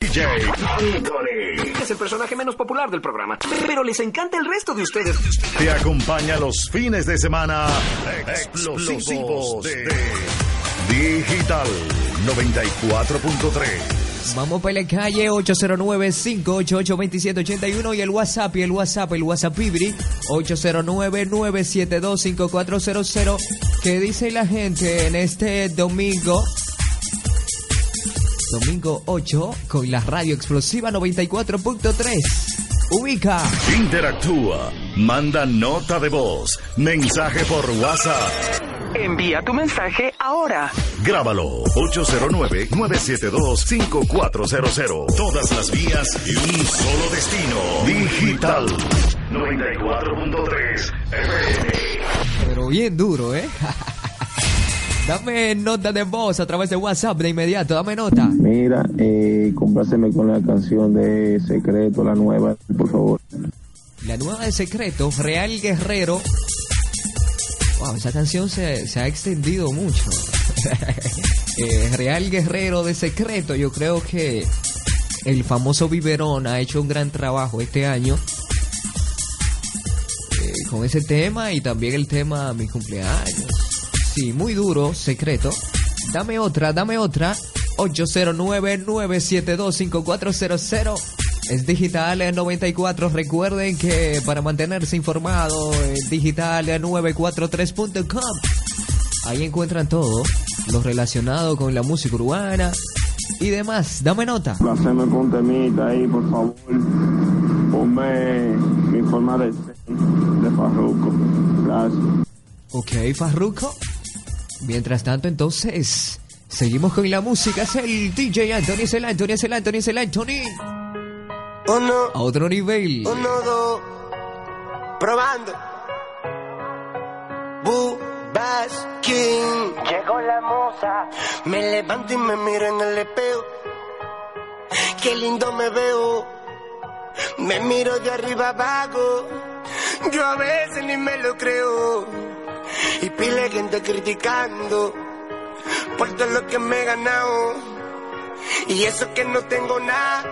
DJ Anthony. Es el personaje menos popular del programa, pero les encanta el resto de ustedes. Te acompaña los fines de semana explosivos de Digital 94.3. Vamos para la calle 809-588-2781 y el WhatsApp y el WhatsApp, el WhatsApp Ibri 809-972-5400. ¿Qué dice la gente en este domingo? Domingo 8 con la radio explosiva 94.3. Ubica. Interactúa. Manda nota de voz. Mensaje por WhatsApp. Envía tu mensaje ahora. Grábalo. 809-972-5400. Todas las vías y un solo destino. Digital. 94.3 FM. Pero bien duro, ¿eh? Dame nota de voz a través de WhatsApp de inmediato, dame nota. Mira, eh, compláceme con la canción de Secreto, la nueva, por favor. La nueva de Secreto, Real Guerrero. Wow, esa canción se, se ha extendido mucho. eh, Real Guerrero de Secreto, yo creo que el famoso Biberón ha hecho un gran trabajo este año eh, con ese tema y también el tema Mi cumpleaños. Sí, muy duro, secreto. Dame otra, dame otra. 809-972-5400. Es digital en 94. Recuerden que para mantenerse informado, es digital 943.com. Ahí encuentran todo lo relacionado con la música urbana y demás. Dame nota. Haceme con temita ahí, por favor. Ponme mi forma de ser de Farruko. Gracias. Ok, Farruko. Mientras tanto, entonces, seguimos con la música. Es el DJ Anthony, es el Anthony, es el Anthony, es el Anthony. Uno, A otro nivel. uno, dos, probando. Bu, King. Llegó la moza. Me levanto y me miro en el espejo. Qué lindo me veo. Me miro de arriba abajo. Yo a veces ni me lo creo. Y pile gente criticando por todo lo que me he ganado. Y eso que no tengo nada,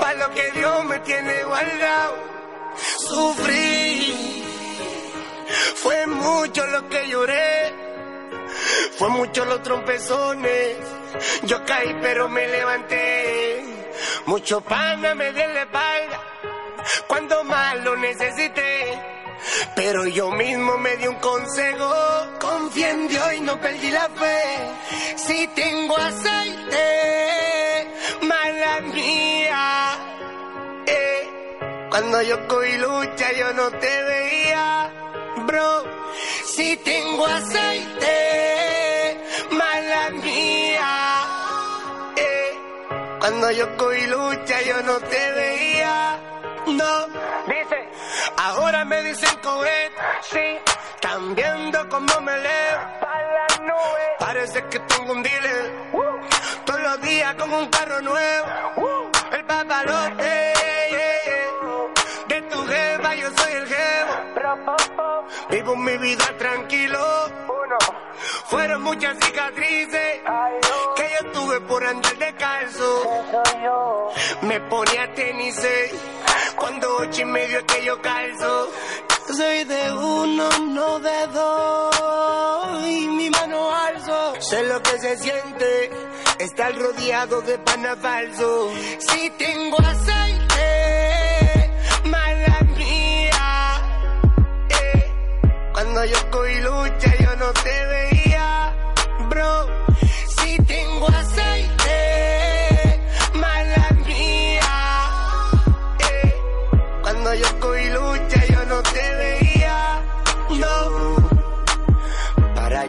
para lo que Dios me tiene guardado. Sufrí, fue mucho lo que lloré, fue mucho los trompezones. Yo caí pero me levanté, mucho pana me dio la espalda, cuando más lo necesité. Pero yo mismo me di un consejo, confié en Dios y no perdí la fe. Si tengo aceite, mala mía. Eh, cuando yo cogí lucha yo no te veía, bro. Si tengo aceite, mala mía. Eh, cuando yo cogí lucha yo no te veía, no. Ahora me dicen cohet, sí. Están viendo cómo me leo. Parece que tengo un dealer. Todos los días con un carro nuevo. El papalote. De tu jeva yo soy el jevo. Vivo mi vida tranquilo. Fueron muchas cicatrices que yo tuve por andar descalzo. Me ponía tenis eh, cuando ocho y medio es que yo calzo. Soy de uno, no de dos. Y mi mano alzo. Sé lo que se siente. Estar rodeado de pana falso. Si tengo aceite, mala mía. Eh, Cuando yo cogí lucha yo no te veía, bro.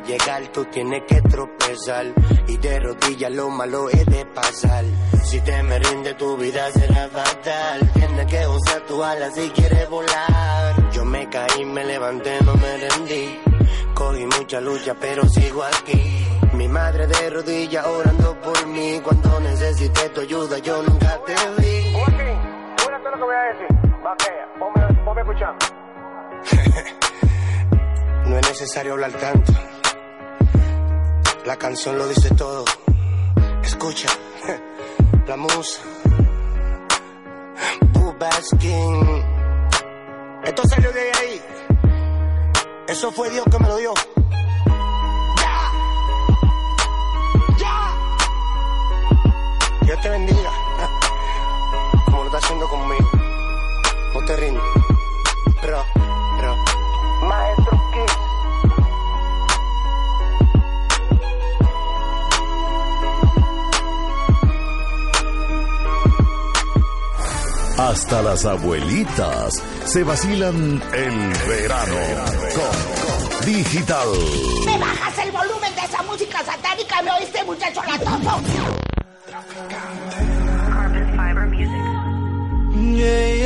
Llegar tú tienes que tropezar. Y de rodillas lo malo es de pasar. Si te me rinde tu vida será fatal. Tienes que usar tu ala si quieres volar. Yo me caí, me levanté, no me rendí. Cogí mucha lucha, pero sigo aquí. Mi madre de rodillas orando por mí. Cuando necesité tu ayuda, yo nunca te vi. Lo que voy a decir. Ponme, ponme escuchando. No es necesario hablar tanto. La canción lo dice todo. Escucha, la musa. Bubaskin. Esto salió de ahí. Eso fue Dios que me lo dio. Ya. Ya. Dios te bendiga. Como lo está haciendo conmigo. No te rindas. Hasta las abuelitas se vacilan el verano con Digital. ¿Me bajas el volumen de esa música satánica? ¿Me oíste, muchacho latoso? Yeah, yeah,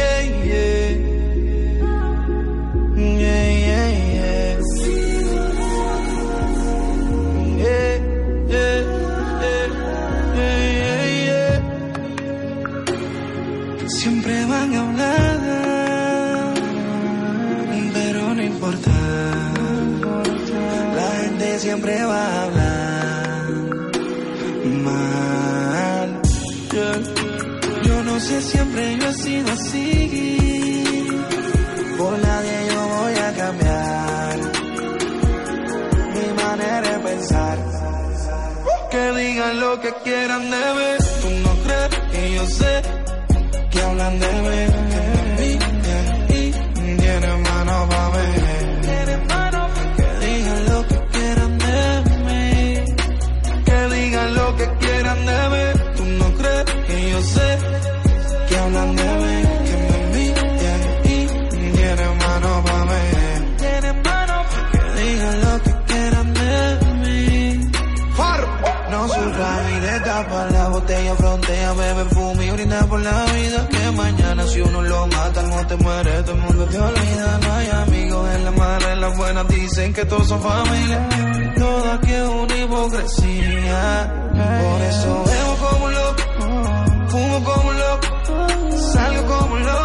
lo que quieran de mí. Tú no crees que yo sé que hablan de mí. Fume y brinda por la vida. Que mañana si uno lo mata, no te muere, todo el mundo te olvida. No hay amigos en la mala, en las buenas dicen que todos son familia. Todo aquí es una hipocresía. Por eso bebo como un loco, fumo como un loco, salgo como un loco.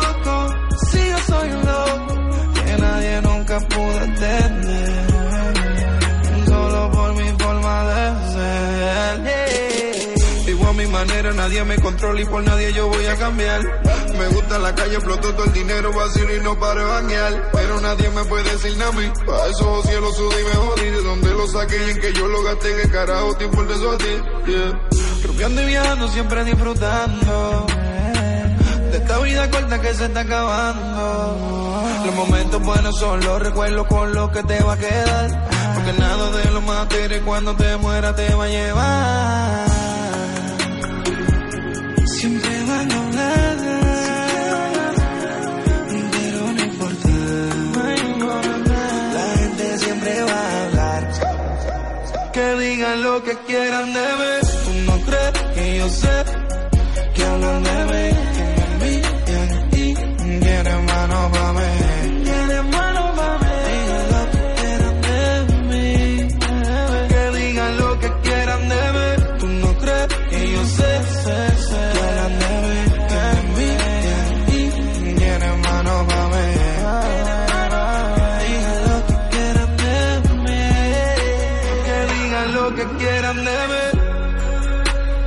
Nadie me controla y por nadie yo voy a cambiar. Me gusta la calle, exploto todo el dinero vacío y no paro de bañar. Pero nadie me puede decir nada a mí. Pa' esos cielos sudí me jodí. De dónde lo saqué y en que yo lo gasté, que carajo el de eso a ti. Yeah. Y viajando, siempre disfrutando. De esta vida corta que se está acabando. Los momentos buenos son los recuerdos con los que te va a quedar. Porque nada de lo material cuando te muera te va a llevar. Siempre van a hablar, pero no importa. La gente siempre va a hablar. Que digan lo que quieran de mí. Tú no crees que yo sé que hablan de mí. Lo que quieran de mí.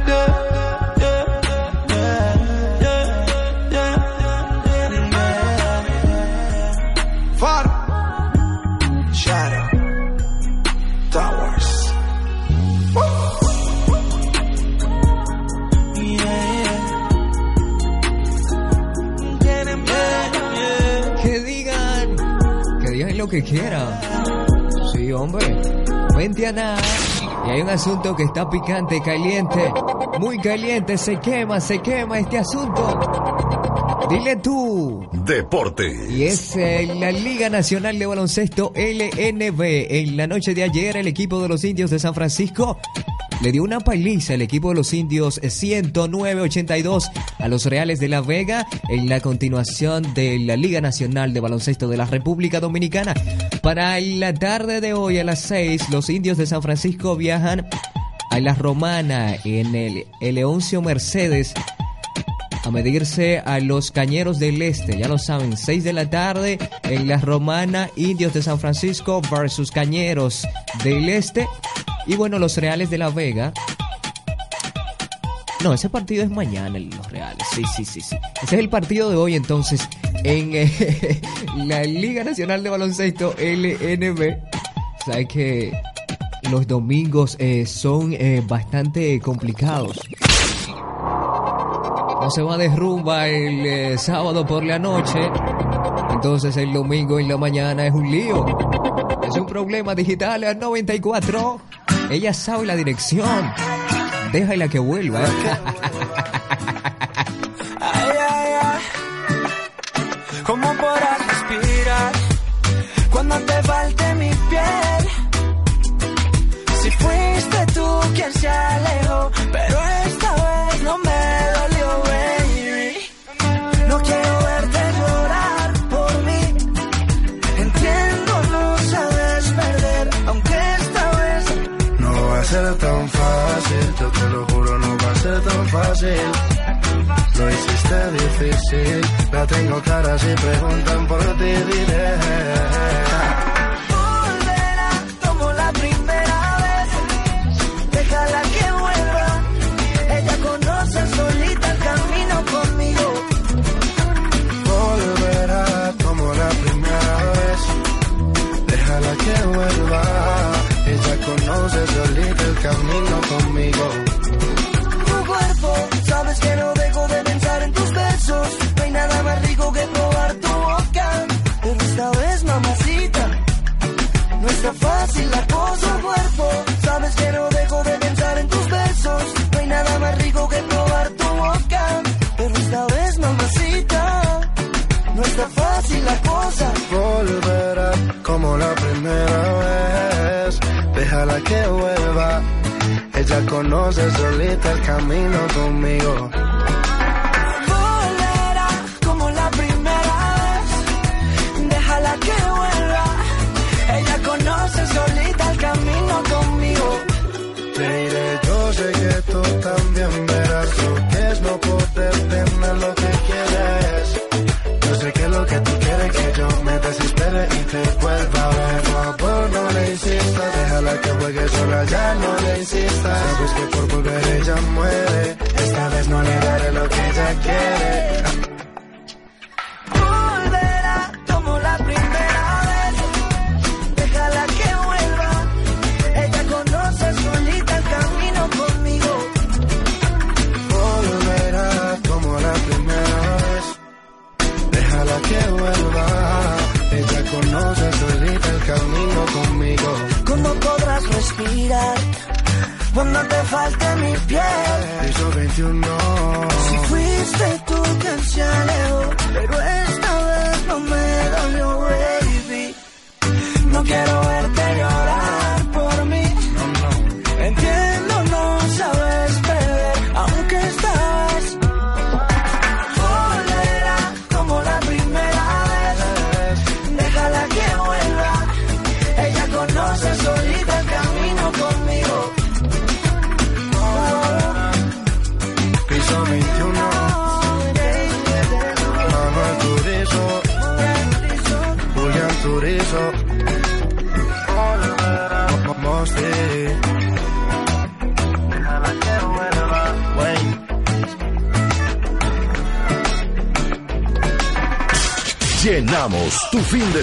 Yeah, yeah, yeah, yeah, yeah, yeah. Far Shadow Towers. Que digan, que digan lo que quieran. Sí, hombre. Vente a nada. Y hay un asunto que está picante, caliente, muy caliente, se quema, se quema este asunto. Dile tú. Deporte. Y es eh, la Liga Nacional de Baloncesto LNB. En la noche de ayer, el equipo de los indios de San Francisco le dio una paliza al equipo de los indios 109-82 a los Reales de La Vega en la continuación de la Liga Nacional de Baloncesto de la República Dominicana. Para la tarde de hoy a las 6, los indios de San Francisco viajan a La Romana en el Eleoncio Mercedes a medirse a los Cañeros del Este. Ya lo saben, 6 de la tarde en La Romana, Indios de San Francisco versus Cañeros del Este. Y bueno, los Reales de La Vega. No, ese partido es mañana, los Reales. Sí, sí, sí, sí. Ese es el partido de hoy, entonces, en eh, la Liga Nacional de Baloncesto LNB. Sabes que los domingos eh, son eh, bastante complicados. No se va de rumba el eh, sábado por la noche. Entonces el domingo en la mañana es un lío. Es un problema digital a 94. Ella sabe la dirección. Déjala que vuelva.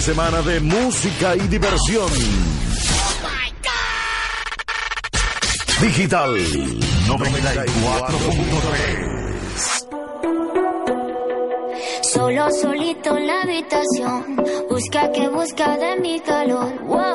semana de música y diversión. Digital 94.3. Solo solito en la habitación, busca que busca de mi calor. Wow.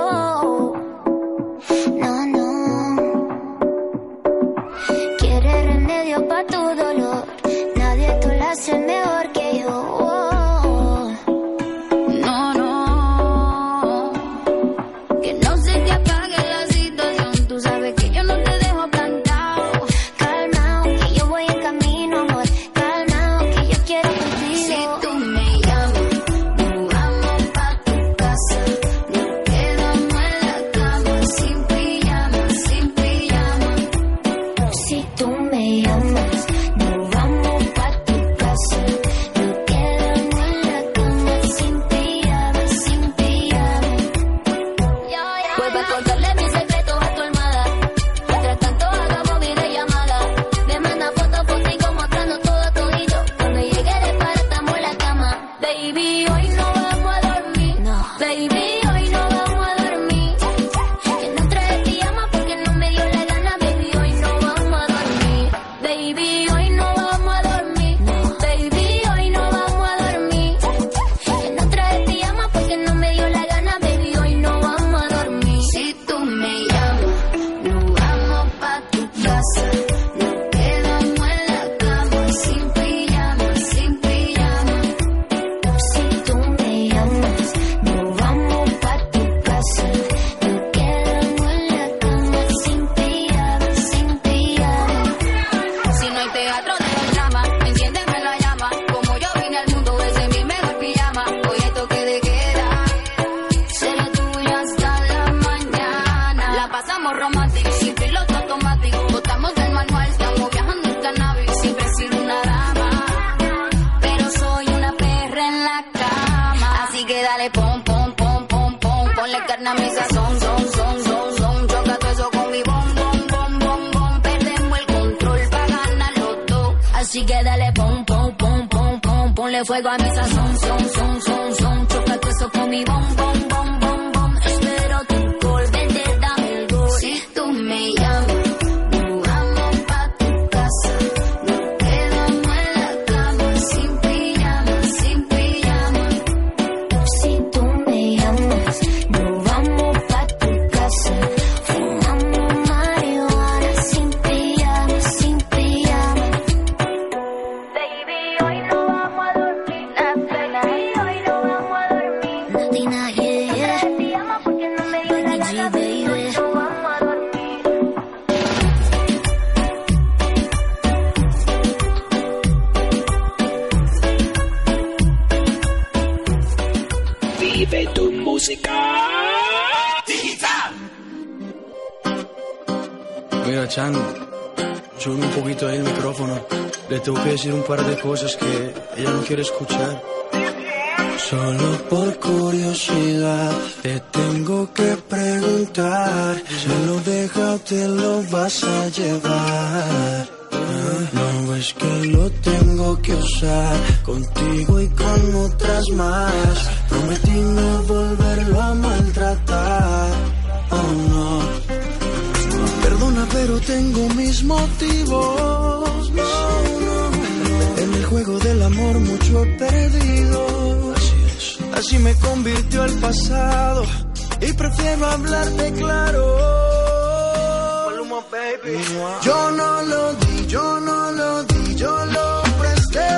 Alterna mi sazón, son, son, son, son. Choca todo eso con mi bom, bom, bom, bom, bom. Perdemos el control para ganarlo todo. Así que dale pom, pom, pom, pom, pom. Ponle fuego a mi sazón, son, son, son, son. Choca todo eso con mi bom, bom, bom. Decir un par de cosas que ella no quiere escuchar. Solo por curiosidad te tengo que preguntar. Si lo deja o te lo vas a llevar. No ves que lo tengo que usar contigo y con otras más. Prometí no volverlo a maltratar. Oh no. Perdona, pero tengo mis motivos. Amor mucho perdido. Así es. Así me convirtió el pasado. Y prefiero hablarte claro. Yo no lo di, yo no lo di, yo lo presté.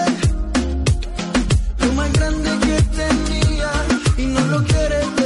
Lo más grande que tenía y no lo quieres devolver.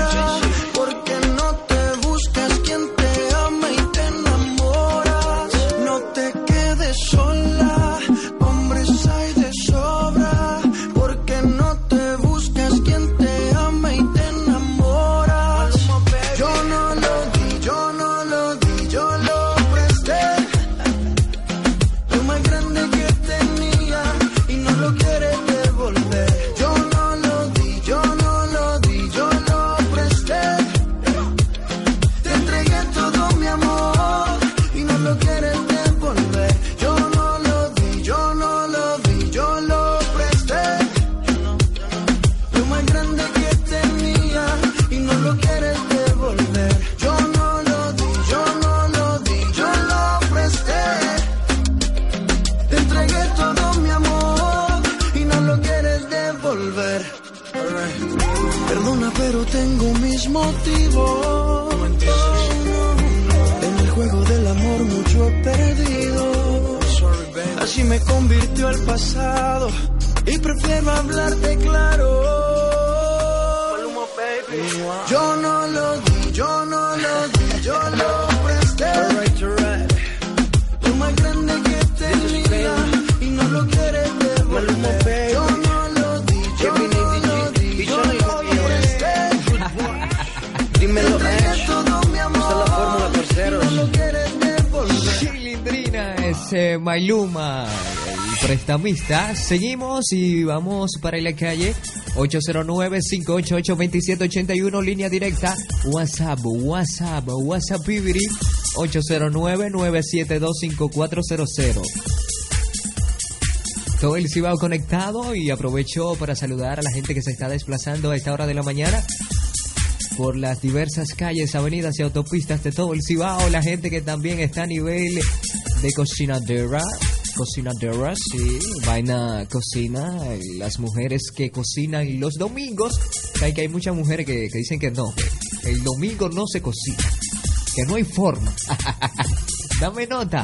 Lo quieres es Mailuma, el prestamista. Seguimos y vamos para la calle 809-588-2781, línea directa. WhatsApp, WhatsApp, WhatsApp Pibiri 809-972-5400. Todo el Cibao conectado y aprovecho para saludar a la gente que se está desplazando a esta hora de la mañana. por las diversas calles, avenidas y autopistas de todo el Cibao. La gente que también está a nivel de cocinadera. Cocinadera, sí, vaina cocina. Las mujeres que cocinan los domingos. Hay que hay muchas mujeres que, que dicen que no, que el domingo no se cocina. Que no hay forma. Dame nota.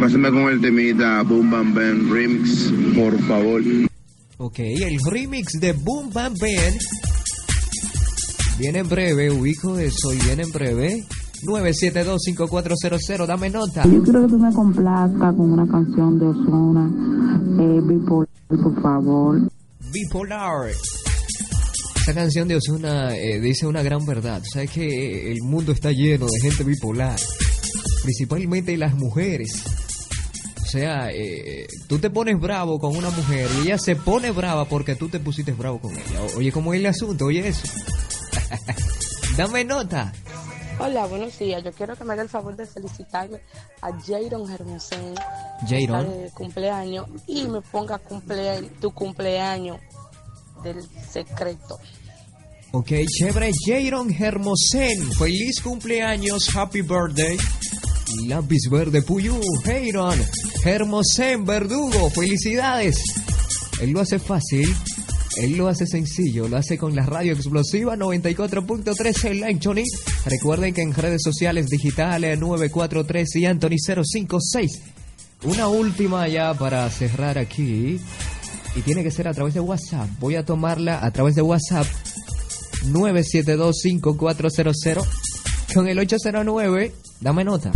Pásame con el temita Boom Bam Bam Remix, por favor. Ok, el remix de Boom Bam Bam viene en breve, ubico eso y viene en breve. 972-5400, dame nota. Yo quiero que tú me complazcas con una canción de Ozuna, eh, Bipolar, por favor. Bipolar. Esta canción de Ozuna eh, dice una gran verdad. Sabes que el mundo está lleno de gente bipolar, principalmente las mujeres. O sea, eh, tú te pones bravo con una mujer y ella se pone brava porque tú te pusiste bravo con ella. Oye, ¿cómo es el asunto? Oye, eso. Dame nota. Hola, buenos días. Yo quiero que me haga el favor de felicitarme a Jairon Hermosén. De cumpleaños y me ponga cumplea- tu cumpleaños del secreto. Ok, chévere. Jairon Hermosen. Feliz cumpleaños. Happy birthday. Lápiz verde Puyú. Jairon Hermosen Verdugo. Felicidades. Él lo hace fácil. Él lo hace sencillo, lo hace con la radio explosiva 94.3 en Anthony. Recuerden que en redes sociales digitales 943 y Anthony 056. Una última ya para cerrar aquí. Y tiene que ser a través de WhatsApp. Voy a tomarla a través de WhatsApp 9725400 con el 809. Dame nota.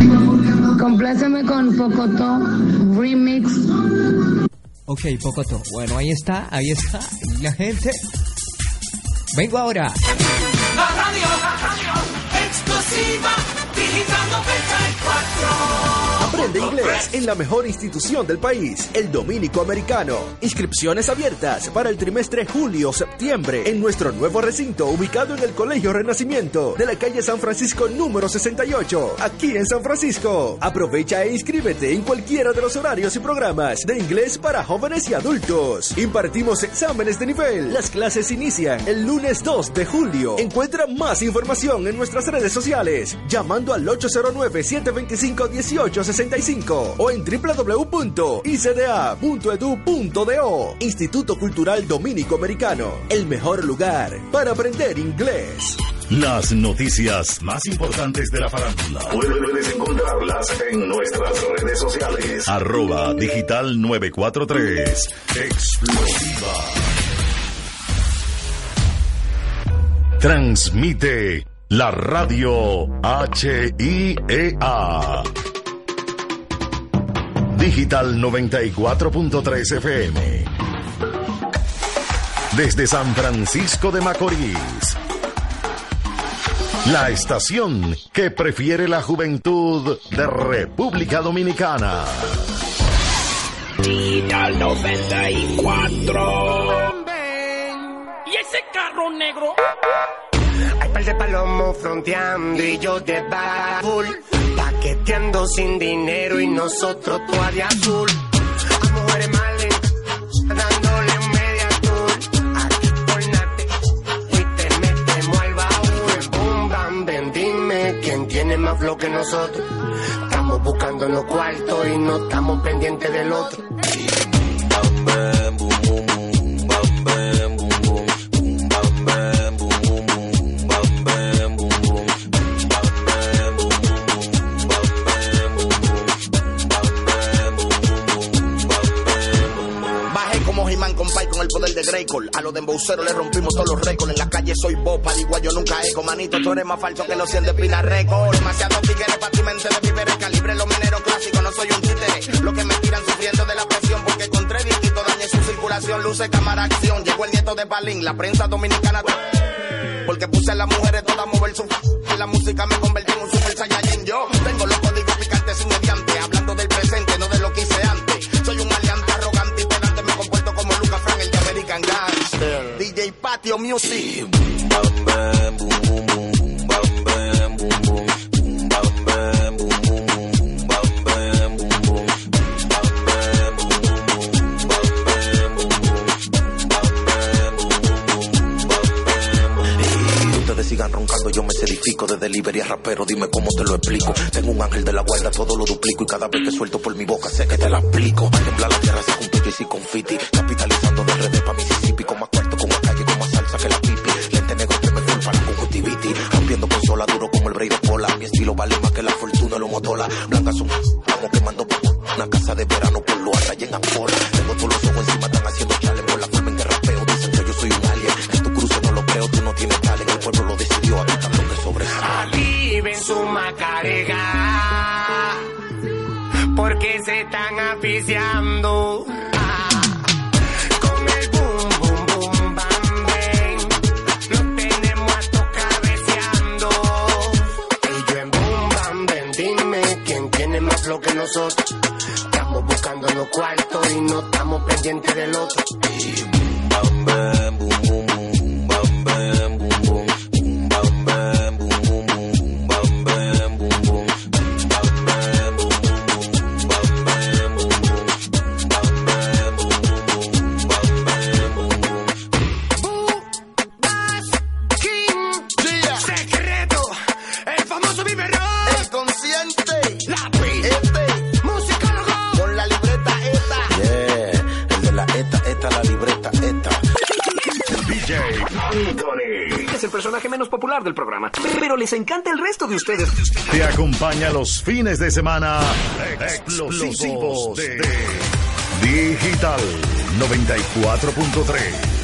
Compláceme con Pocotó Remix. Ok, Pocoto. Bueno, ahí está, ahí está. La gente. Vengo ahora. La radio, la radio, explosiva, digitando 34 de inglés en la mejor institución del país, el Dominico Americano. Inscripciones abiertas para el trimestre julio-septiembre en nuestro nuevo recinto ubicado en el Colegio Renacimiento de la calle San Francisco número 68, aquí en San Francisco. Aprovecha e inscríbete en cualquiera de los horarios y programas de inglés para jóvenes y adultos. Impartimos exámenes de nivel. Las clases inician el lunes 2 de julio. Encuentra más información en nuestras redes sociales llamando al 809 725 1868 809-725-1865 o en www.icda.edu.do. Instituto Cultural Dominico Americano, el mejor lugar para aprender inglés. Las noticias más importantes de la farándula. Puedes encontrarlas en nuestras redes sociales. Arroba Digital 943. Explosiva. Transmite la radio HIEA. Digital 94.3 FM. Desde San Francisco de Macorís. La estación que prefiere la juventud de República Dominicana. Digital 94. ¿Y ese carro negro? Hay par de palomos fronteando y yo de full Paqueteando sin dinero y nosotros todavía azul. A mujeres males, dándole un media tour. Aquí por nate, y te metemos al baúl. Boom, bam, ven, dime quién tiene más flow que nosotros. Estamos buscando los cuartos y no estamos pendientes del otro. Poder de Greykol. A los de embauceros le rompimos todos los récords. En la calle soy Bob, igual yo nunca eco. Manito, tú eres más falso que los 100 de Pina Record. Demasiado tigres para tu mente de víveres. Calibre los mineros clásicos, no soy un títere. Los que me tiran sufriendo de la presión porque con tres disquitos dañé su circulación. Luce, cámara, acción. Llegó el nieto de Balín, la prensa dominicana. Porque puse a las mujeres todas a mover su... La música me convertí en un super saiyajin. Yo tengo los códigos picantes sin mediante. Hablando del presente, DJ Patio Music. sigan roncando, yo me certifico de delivery a rapero, dime cómo te lo explico. Tengo un ángel de la guarda, todo lo duplico y cada vez que suelto por mi boca sé que te la aplico. Temblar la tierra, se junto y con confiti, capitalizando de redes pa' Mississippi con más café la pipi. Lente negro que me culpa la conjuntivitis. Rompiendo consola duro como el Brady Pola. Mi estilo vale más que la fortuna lo motola. Blanca son, estamos quemando por una casa de verano por lo arraya en Angola. Tengo todos los ojos encima, están haciendo chale por la forma en que rapeo. Dicen que yo soy un alien. En tu cruce no lo creo, tú no tienes talento. El pueblo lo decidió, aquí está lo que sobresale. Aliven su macarega. Porque se están aficiando. Ah nosotros. Estamos buscando los cuartos y no estamos pendientes del otro. del programa. Pero les encanta el resto de ustedes. Te acompaña los fines de semana explosivos de Digital 94.3.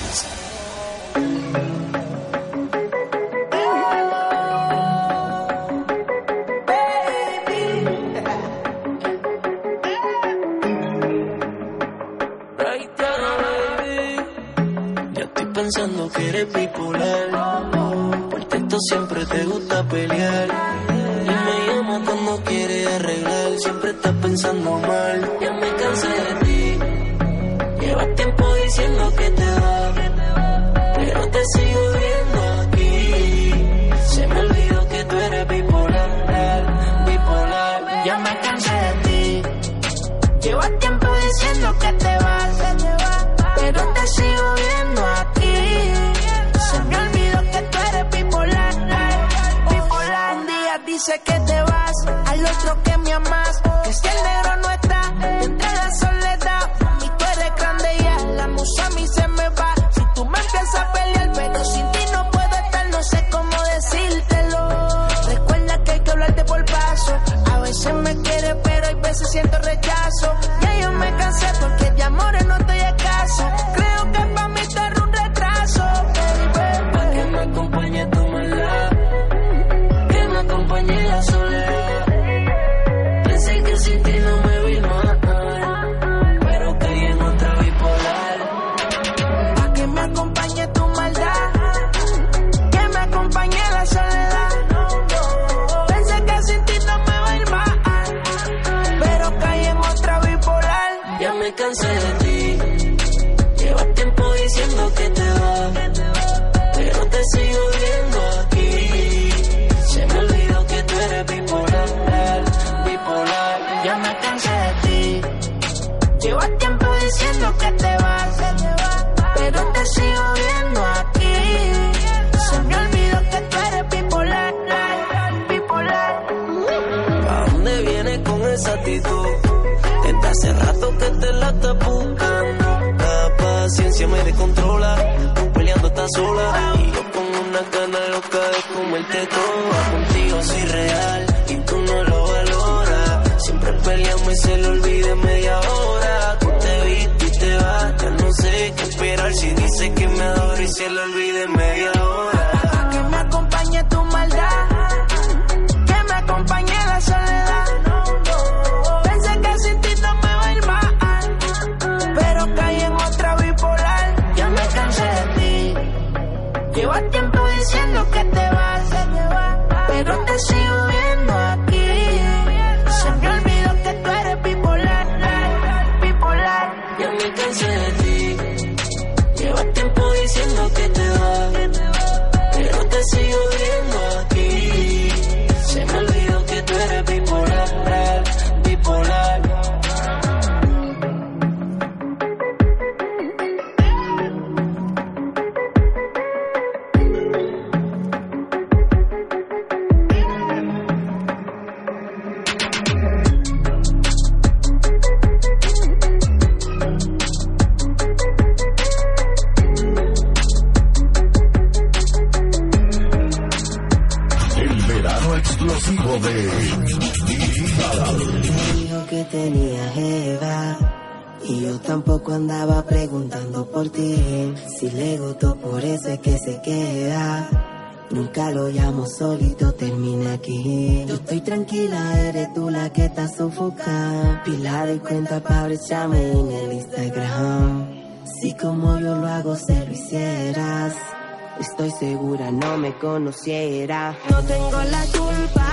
No tengo la culpa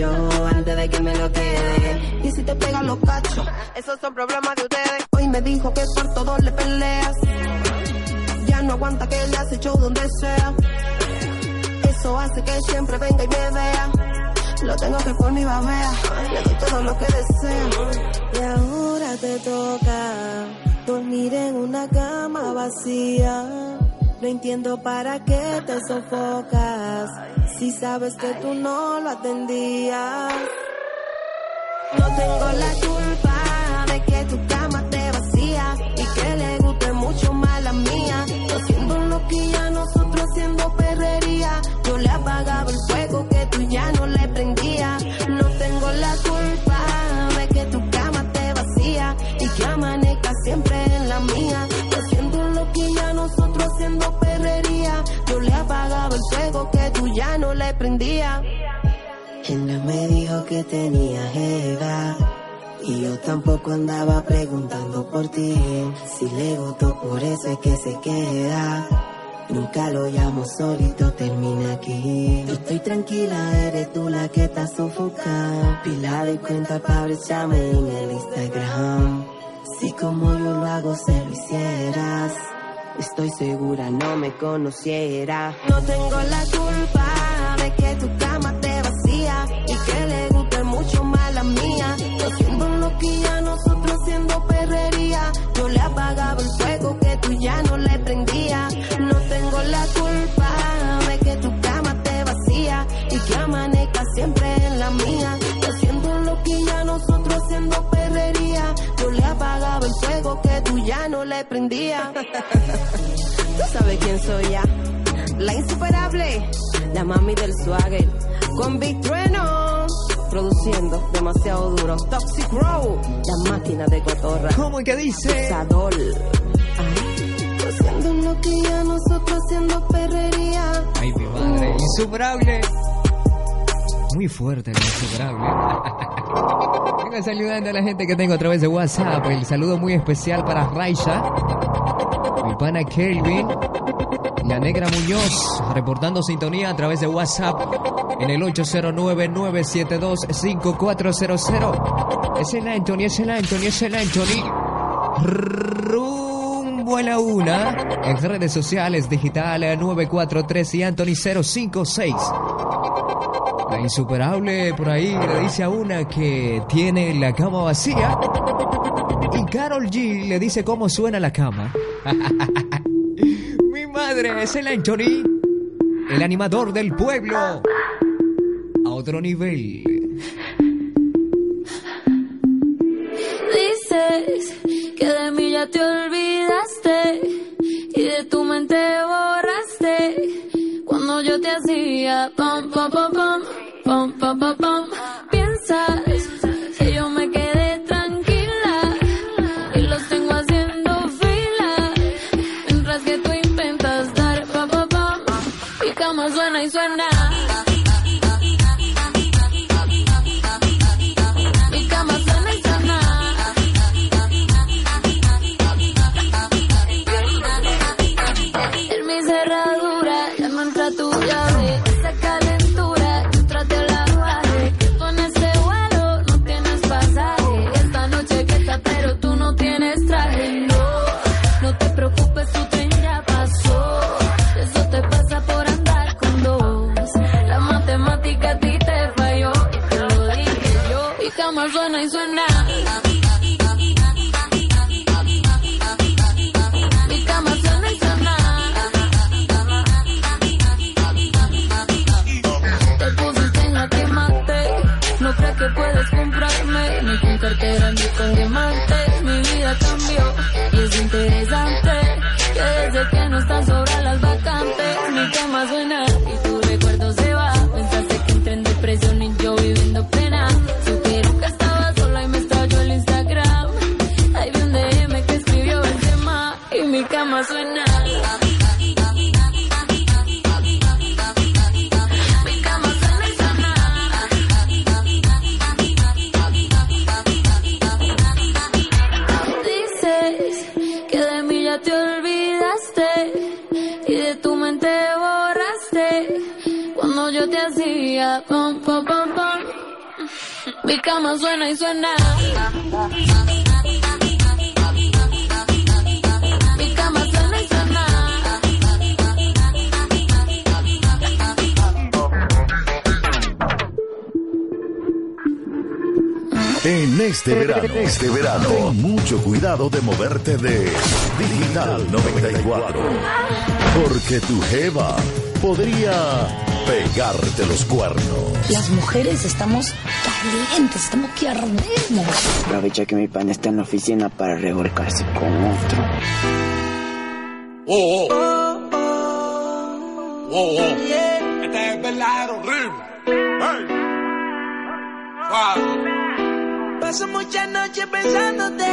macho antes de que me lo quede. Y si te pegan los cachos, esos son problemas de ustedes. Hoy me dijo que por todo le peleas. Ya no aguanta que le hace show donde sea. Eso hace que siempre venga y me vea. Lo tengo que por mi babea. Le doy todo lo que desea. Y ahora te toca dormir en una cama vacía. No entiendo para qué te sofocas. Si sabes que tú no lo atendías. No tengo la culpa de que tu cama te vacía y que le guste mucho más la mía. Yo haciendo loquilla, nosotros haciendo perrería. Yo le apagaba el fuego el fuego que tú ya no le prendía. Él no me dijo que tenía Eva. Y yo tampoco andaba preguntando por ti. Si le gustó, por eso es que se queda. Nunca lo llamo solito, termina aquí. Yo estoy tranquila, eres tú la que está sofocada. Pila de cuenta para echarme en el Instagram. Si como yo lo hago, se lo hicieras. Estoy segura, no me conociera. No tengo la culpa de que tu cama te vacía y que le guste mucho más la mía. Yo haciendo loquilla, nosotros haciendo perrería. Yo le apagaba el fuego que tú ya no le prendía. No tengo la culpa de que tu cama te vacía y que amanezca siempre ya no le prendía. Tú sabes quién soy ya. La insuperable, la mami del swagger. Con Big Trueno, produciendo demasiado duro. Toxic Row, la máquina de cotorra. ¿Cómo que dice? Sadol. Ay, Haciendo lo que ya nosotros haciendo perrería. Ay, mi madre. Insuperable. Muy fuerte insuperable. Venga saludando a la gente que tengo a través de WhatsApp. El saludo muy especial para Raisha, mi pana Kelvin, la negra Muñoz, reportando sintonía a través de WhatsApp en el 809-972-5400. Es el Anthony, es el Anthony, es el Anthony. Rumbo a la una. En redes sociales, digital 943 y Anthony 056. Insuperable por ahí le dice a una que tiene la cama vacía. Y Carol G le dice cómo suena la cama. Mi madre es el Anthony, el animador del pueblo. A otro nivel. Dices que de mí ya te olvidaste y de tu mente borraste cuando yo te hacía pam pam pam pam pam piensas que yo me quedé tranquila y los tengo haciendo fila mientras que tú intentas dar pam pam pam y cama suena y suena suena y suena. Mi cama suena y suena. En este verano, este verano, ten mucho cuidado de moverte de Digital 94. Porque tu jeva podría pegarte los cuernos. Las mujeres estamos calientes, estamos que ardemos. Aprovecha que mi pan está en la oficina para revolcarse con otro. Oh, oh. Oh, oh. Este es verdadero horrible. Hey. Wow. Paso muchas noches pensándote.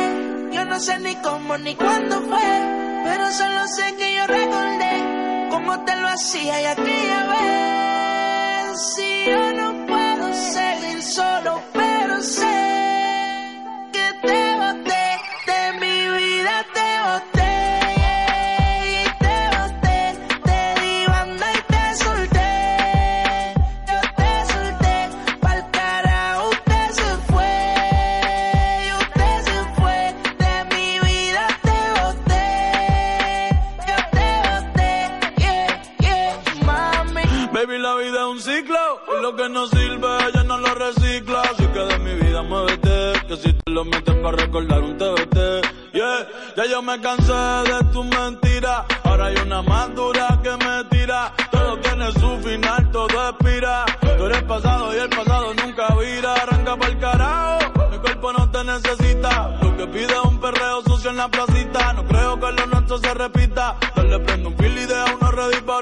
Yo no sé ni cómo ni cuándo fue. Pero solo sé que yo recordé cómo te lo hacía y aquella vez. Si yo no seguir solo, lo que no sirve ya no lo recicla. Así que de mi vida muévete, que si te lo metes para recordar un TBT. Yeah, ya yo me cansé de tus mentiras. Ahora hay una más dura que me tira. Todo tiene su final, todo expira. Tú eres pasado y el pasado nunca vira. Arranca pa'l carajo, mi cuerpo no te necesita. Lo que pide es un perreo sucio en la placita. No creo que lo nuestro se repita. Dale prendo un fil y deja uno ready pa'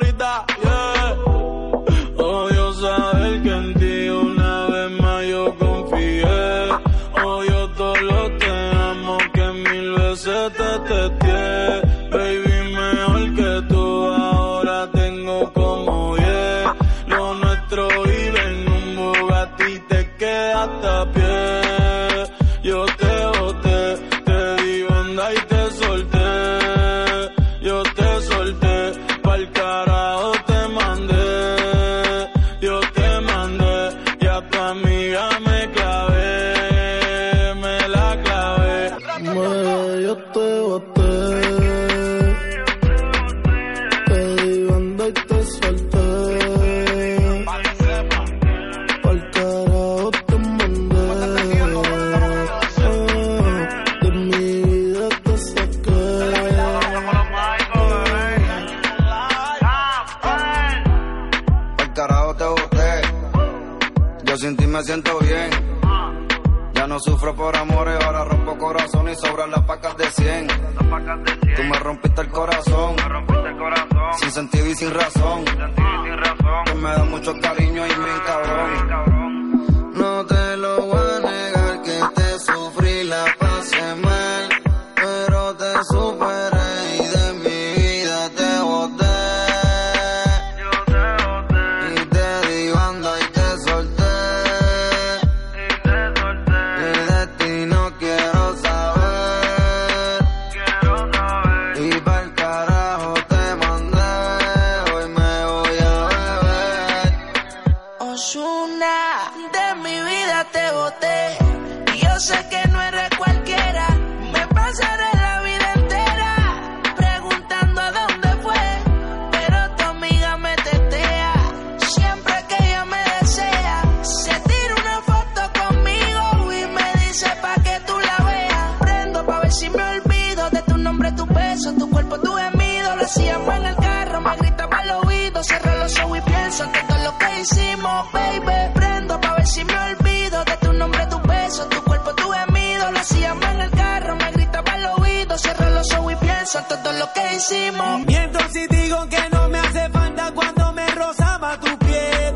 Miento si digo que no me hace falta cuando me rozaba tu piel.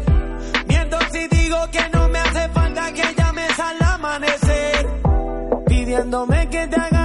Miento si digo que no me hace falta que llames al amanecer. Pidiéndome que te agarre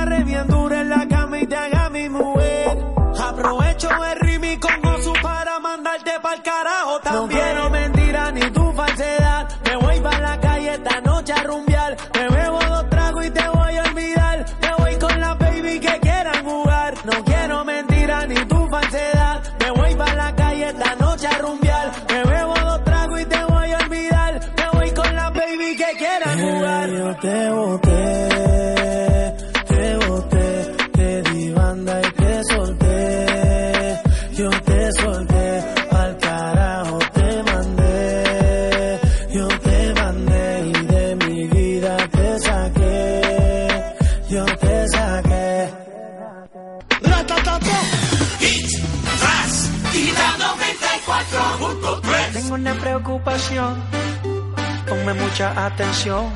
mucha atención.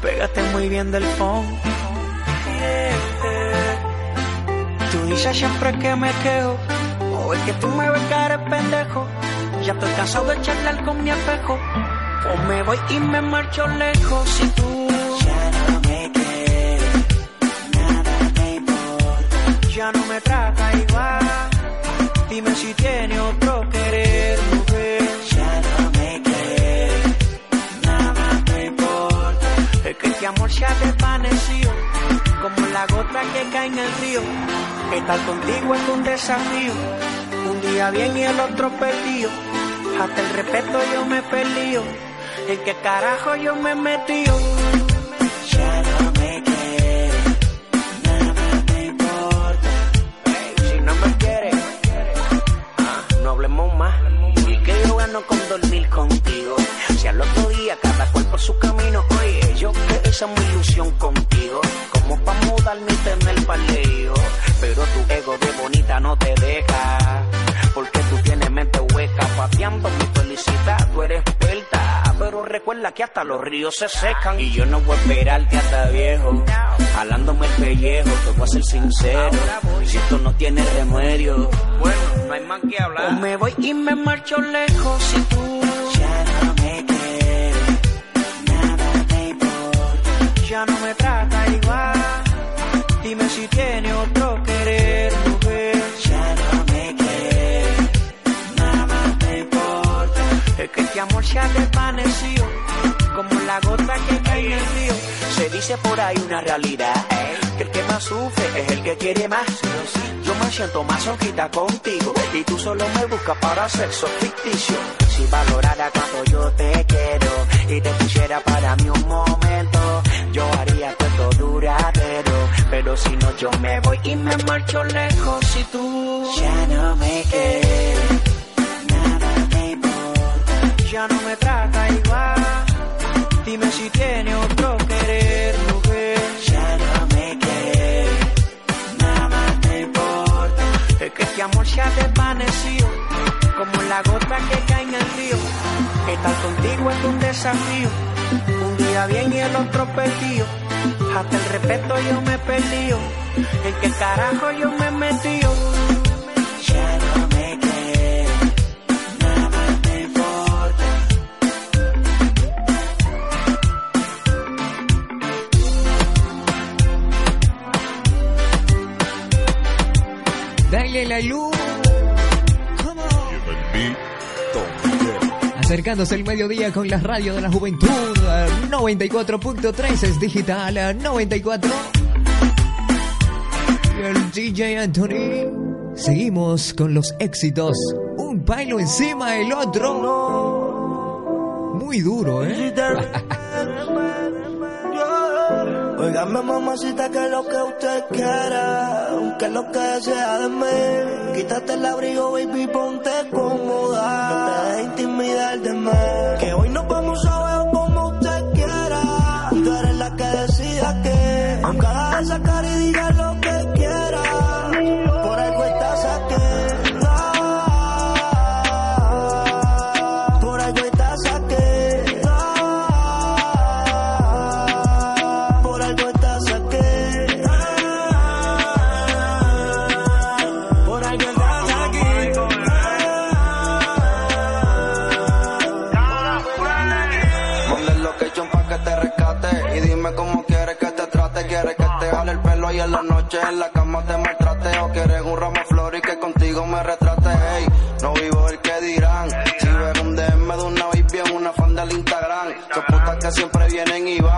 Pégate muy bien del phone. Tú dices siempre que me quejo, o es que tú me ves cara de pendejo. Ya estoy cansado de charlar con mi espejo. O me voy y me marcho lejos si tú como la gota que cae en el río. Estar contigo es un desafío, un día bien y el otro perdido. Hasta el respeto yo me perdido, en qué carajo yo me metido. Ya no me quieres, nada te importa. si no me quieres, ah, no hablemos más. Y que yo gano con dormir contigo. Si al otro día cada cual por su camino, es mi ilusión contigo. Como pa' mudarme y tener paleo. Pero tu ego de bonita no te deja. Porque tú tienes mente hueca, pateando mi felicidad. Tú eres experta, pero recuerda que hasta los ríos se secan. Y yo no voy a esperarte hasta viejo. Jalándome el pellejo, te voy a ser sincero. Si esto no tiene remedio, bueno, no hay más que hablar. O me voy y me marcho lejos si tú ya no me Ya no me trata igual. Dime si tiene otro querer, mujer. Ya no me quieres, nada te importa. Es que este amor se ha desvanecido, como la gota que cae en el río. Se dice por ahí una realidad, que el que más sufre es el que quiere más. Yo me siento más ojita contigo, y tú solo me buscas para sexo ficticio. Si valorara cuando yo te quiero, y te pusiera para mí un momento, yo haría todo duradero. Pero si no, yo me voy y me marcho lejos. Si tú ya no me quieres, nada te importa. Ya no me trata igual. Dime si tiene otro querer, mujer. Ya no me quieres, nada te importa. Es que este amor se ha desvanecido, como la gota que cae en el río. Estar contigo es un desafío, un día bien y el otro perdido. Hasta el respeto yo me he perdido, en qué carajo yo me he metido. Ya no me quieres, nada te importa. Dale la luz. Acercándose el mediodía con la radio de la juventud. eh, 94.3 es digital. eh, 94. Y el DJ Anthony. Seguimos con los éxitos. Un bailo encima del otro. Muy duro, ¿eh? Óigame mamacita que lo que usted quiera, que lo que sea de mí. Quítate el abrigo, baby, ponte cómoda. No te en la cama te maltrate O quieres un ramo flor y que contigo me retrate. No vivo el que dirán. Si ves un DM de una baby en una fan del Instagram Son putas que siempre vienen y van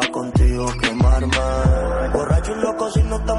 me arriesgo a contigo quemarme. Borracho y loco si no te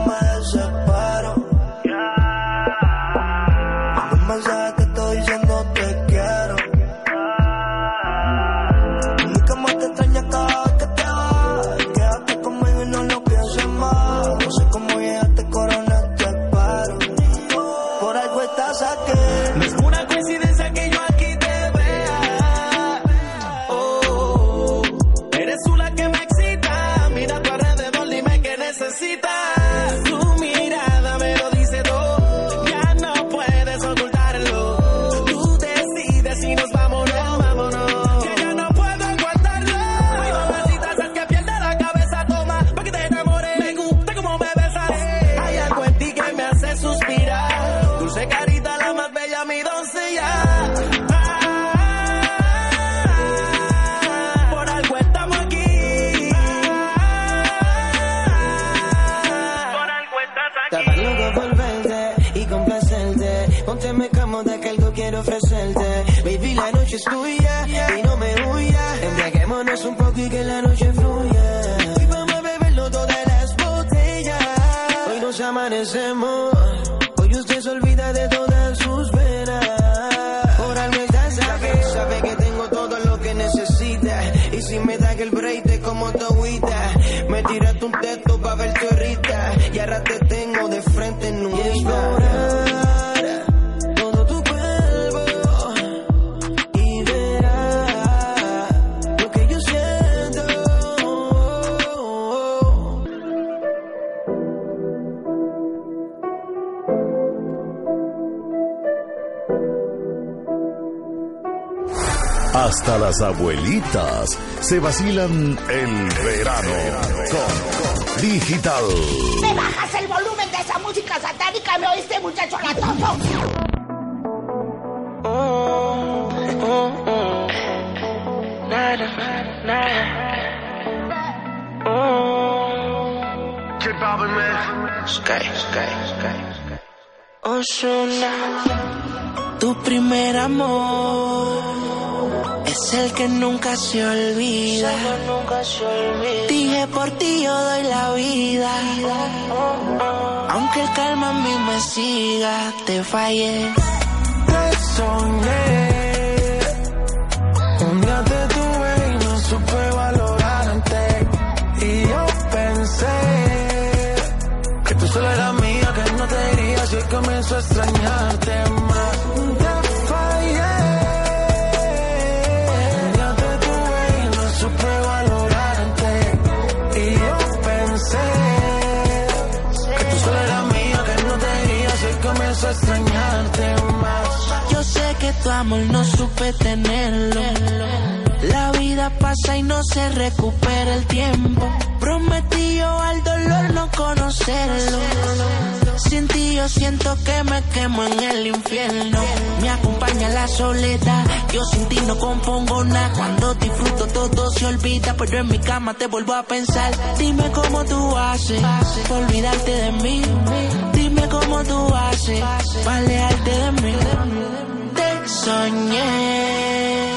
Hasta las abuelitas se vacilan el verano con Digital. ¿Me bajas el volumen de esa música satánica? ¿Me oíste, muchacho latoso? Sky, sky, sky. Ozuna, tu primer amor es el que nunca se olvida. Dije por ti yo doy la vida. Aunque el calma a mí me siga, te fallé. Te soñé. Un día te tuve y no supe valorarte. Y yo pensé que tú solo eras mía, que no te irías y hoy comienzo a extrañarte amor no supe tenerlo. La vida pasa y no se recupera el tiempo. Prometí yo al dolor no conocerlo. Sin ti yo siento que me quemo en el infierno. Me acompaña la soledad. Yo sin ti no compongo nada. Cuando disfruto todo se olvida. Pero en mi cama te vuelvo a pensar. Dime cómo tú haces para olvidarte de mí. Dime cómo tú haces para alejarte de mí. Soñé.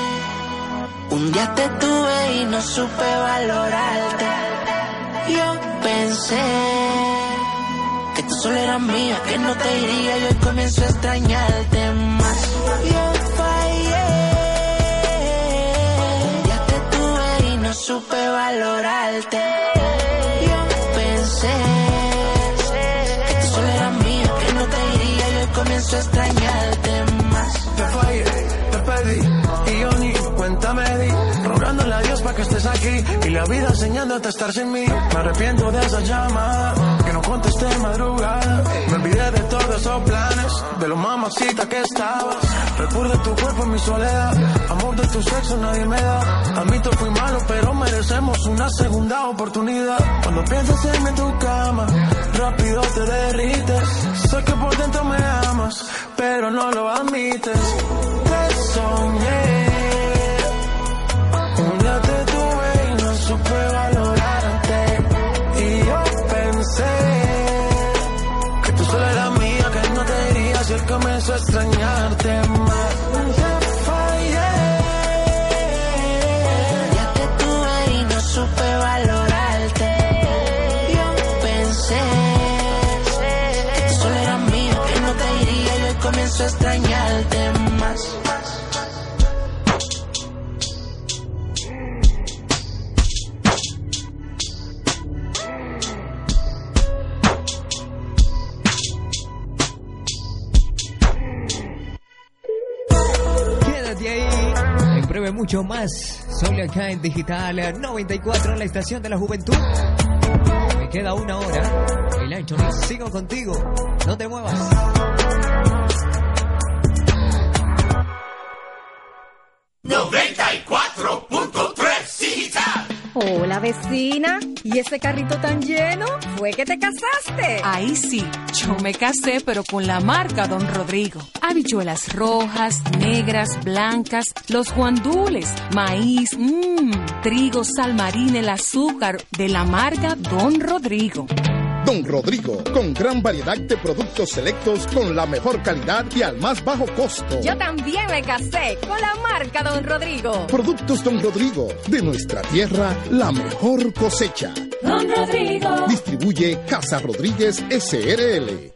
Un día te tuve y no supe valorarte. Yo pensé que tú solo eras mía, que no te iría y hoy comienzo a extrañarte más. Yo fallé. Un día te tuve y no supe valorarte. Yo pensé que tú solo eras mía, que no te iría y hoy comienzo a extrañarte más. Rogándole a Dios para que estés aquí y la vida enseñándote a estar sin mí. Me arrepiento de esa llamada que no contesté madrugada. Me olvidé de todos esos planes, de lo mamacita que estabas. Recuerdo tu cuerpo en mi soledad, amor de tu sexo nadie me da. Admito fui malo, pero merecemos una segunda oportunidad. Cuando piensas en mí en tu cama, rápido te derrites. Sé que por dentro me amas, pero no lo admites. Te soñé. Más. Solo acá en Digital 94 en la estación de la juventud. Me queda una hora. El Anthony, sigo contigo. No te muevas. digital. Hola vecina, ¿y ese carrito tan lleno? ¿Fue que te casaste? Ahí sí, yo me casé, pero con la marca Don Rodrigo. Habichuelas rojas, negras, blancas, los guandules, maíz, mmm, trigo, sal marina, el azúcar, de la marca Don Rodrigo. Don Rodrigo, con gran variedad de productos selectos con la mejor calidad y al más bajo costo. Yo también me casé con la marca Don Rodrigo. Productos Don Rodrigo, de nuestra tierra, la mejor cosecha. Don Rodrigo. Distribuye Casa Rodríguez SRL.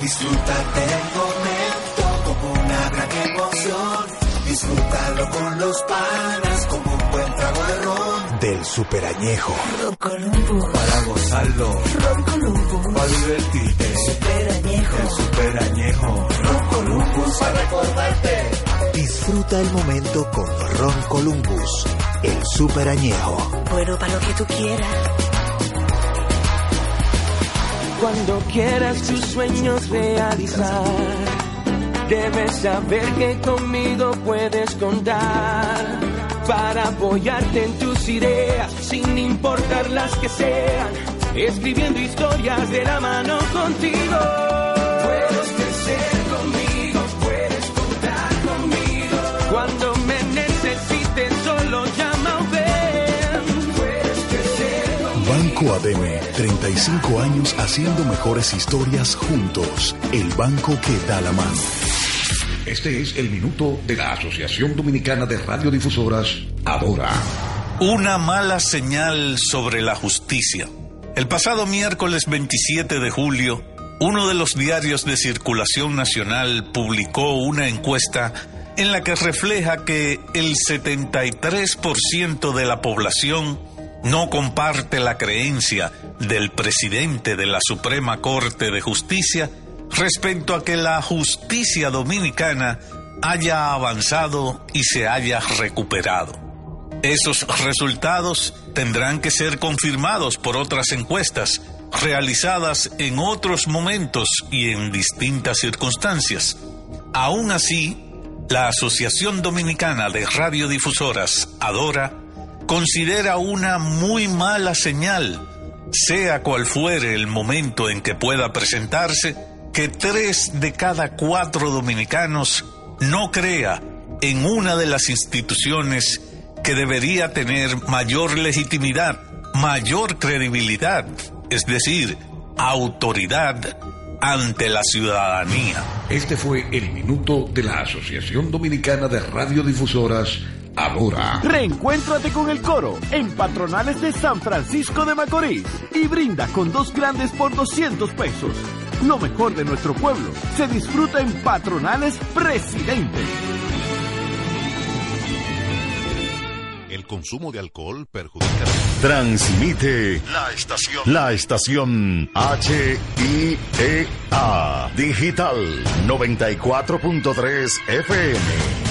Disfrútate el momento como una gran emoción. Disfrútalo con los panas Del superañejo. Ron Columbo. Para gozarlo. Ron Columbo. Para divertirte. Superañejo. El superañejo. Ron Columbus para recordarte. Disfruta el momento con Ron Columbus. El superañejo. Bueno, para lo que tú quieras. Cuando quieras tus sueños realizar, debes saber que conmigo puedes contar para apoyarte en tus ideas, sin importar las que sean, escribiendo historias de la mano contigo. Puedes crecer conmigo, puedes contar conmigo. Cuando me necesites, solo llama o ven. Puedes crecer. Banco ADM, 35 años haciendo mejores historias juntos. El banco que da la mano. Este es el minuto de la Asociación Dominicana de Radiodifusoras, Adora. Una mala señal sobre la justicia. El pasado miércoles 27 de julio, uno de los diarios de circulación nacional publicó una encuesta en la que refleja que el 73% de la población no comparte la creencia del presidente de la Suprema Corte de Justicia respecto a que la justicia dominicana haya avanzado y se haya recuperado. Esos resultados tendrán que ser confirmados por otras encuestas realizadas en otros momentos y en distintas circunstancias. Aún así, la Asociación Dominicana de Radiodifusoras, Adora, considera una muy mala señal, sea cual fuere el momento en que pueda presentarse, que tres de cada cuatro dominicanos no crea en una de las instituciones que debería tener mayor legitimidad, mayor credibilidad, es decir, autoridad ante la ciudadanía. Este fue el minuto de la Asociación Dominicana de Radiodifusoras, Adora. Reencuéntrate con el coro en Patronales de San Francisco de Macorís y brinda con dos grandes por 200 pesos. Lo mejor de nuestro pueblo se disfruta en Patronales Presidente. Consumo de alcohol perjudica. Transmite La estación. la estación HIEA Digital 94.3 FM.